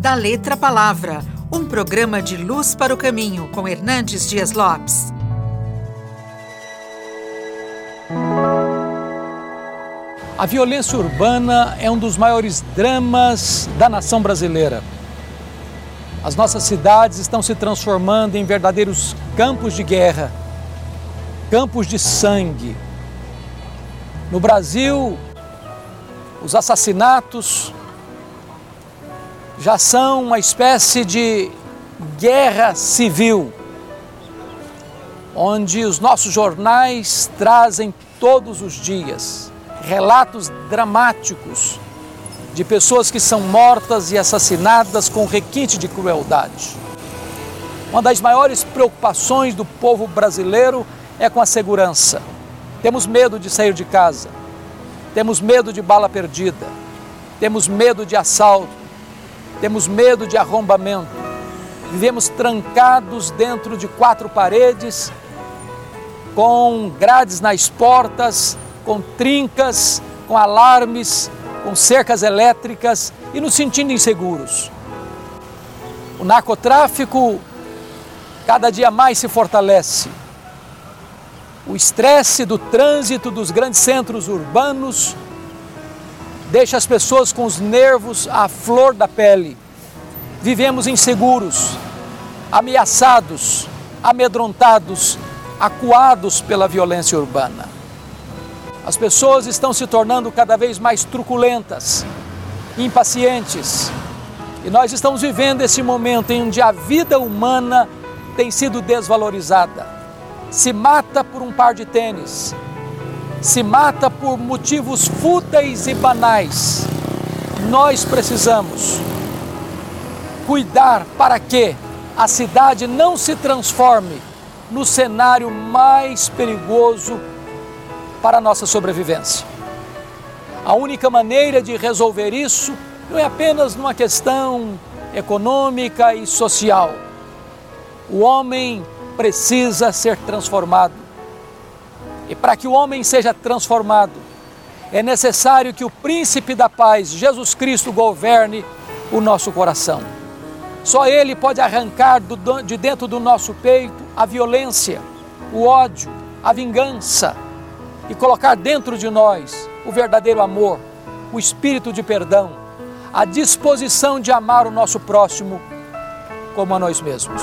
Da Letra Palavra, um programa de luz para o caminho com Hernandes Dias Lopes. A violência urbana é um dos maiores dramas da nação brasileira. As nossas cidades estão se transformando em verdadeiros campos de guerra, campos de sangue. No Brasil, os assassinatos já são uma espécie de guerra civil, onde os nossos jornais trazem todos os dias relatos dramáticos de pessoas que são mortas e assassinadas com requinte de crueldade. Uma das maiores preocupações do povo brasileiro é com a segurança. Temos medo de sair de casa, temos medo de bala perdida, temos medo de assalto, temos medo de arrombamento. Vivemos trancados dentro de quatro paredes, com grades nas portas, com trincas, com alarmes, com cercas elétricas e nos sentindo inseguros. O narcotráfico cada dia mais se fortalece. O estresse do trânsito dos grandes centros urbanos deixa as pessoas com os nervos à flor da pele. Vivemos inseguros, ameaçados, amedrontados, acuados pela violência urbana. As pessoas estão se tornando cada vez mais truculentas, impacientes. E nós estamos vivendo esse momento em onde a vida humana tem sido desvalorizada. Se mata por um par de tênis, se mata por motivos fúteis e banais. Nós precisamos cuidar para que a cidade não se transforme no cenário mais perigoso para a nossa sobrevivência. A única maneira de resolver isso não é apenas numa questão econômica e social. O homem precisa ser transformado. E para que o homem seja transformado, é necessário que o príncipe da paz, Jesus Cristo, governe o nosso coração. Só Ele pode arrancar do, de dentro do nosso peito a violência, o ódio, a vingança e colocar dentro de nós o verdadeiro amor, o espírito de perdão, a disposição de amar o nosso próximo como a nós mesmos.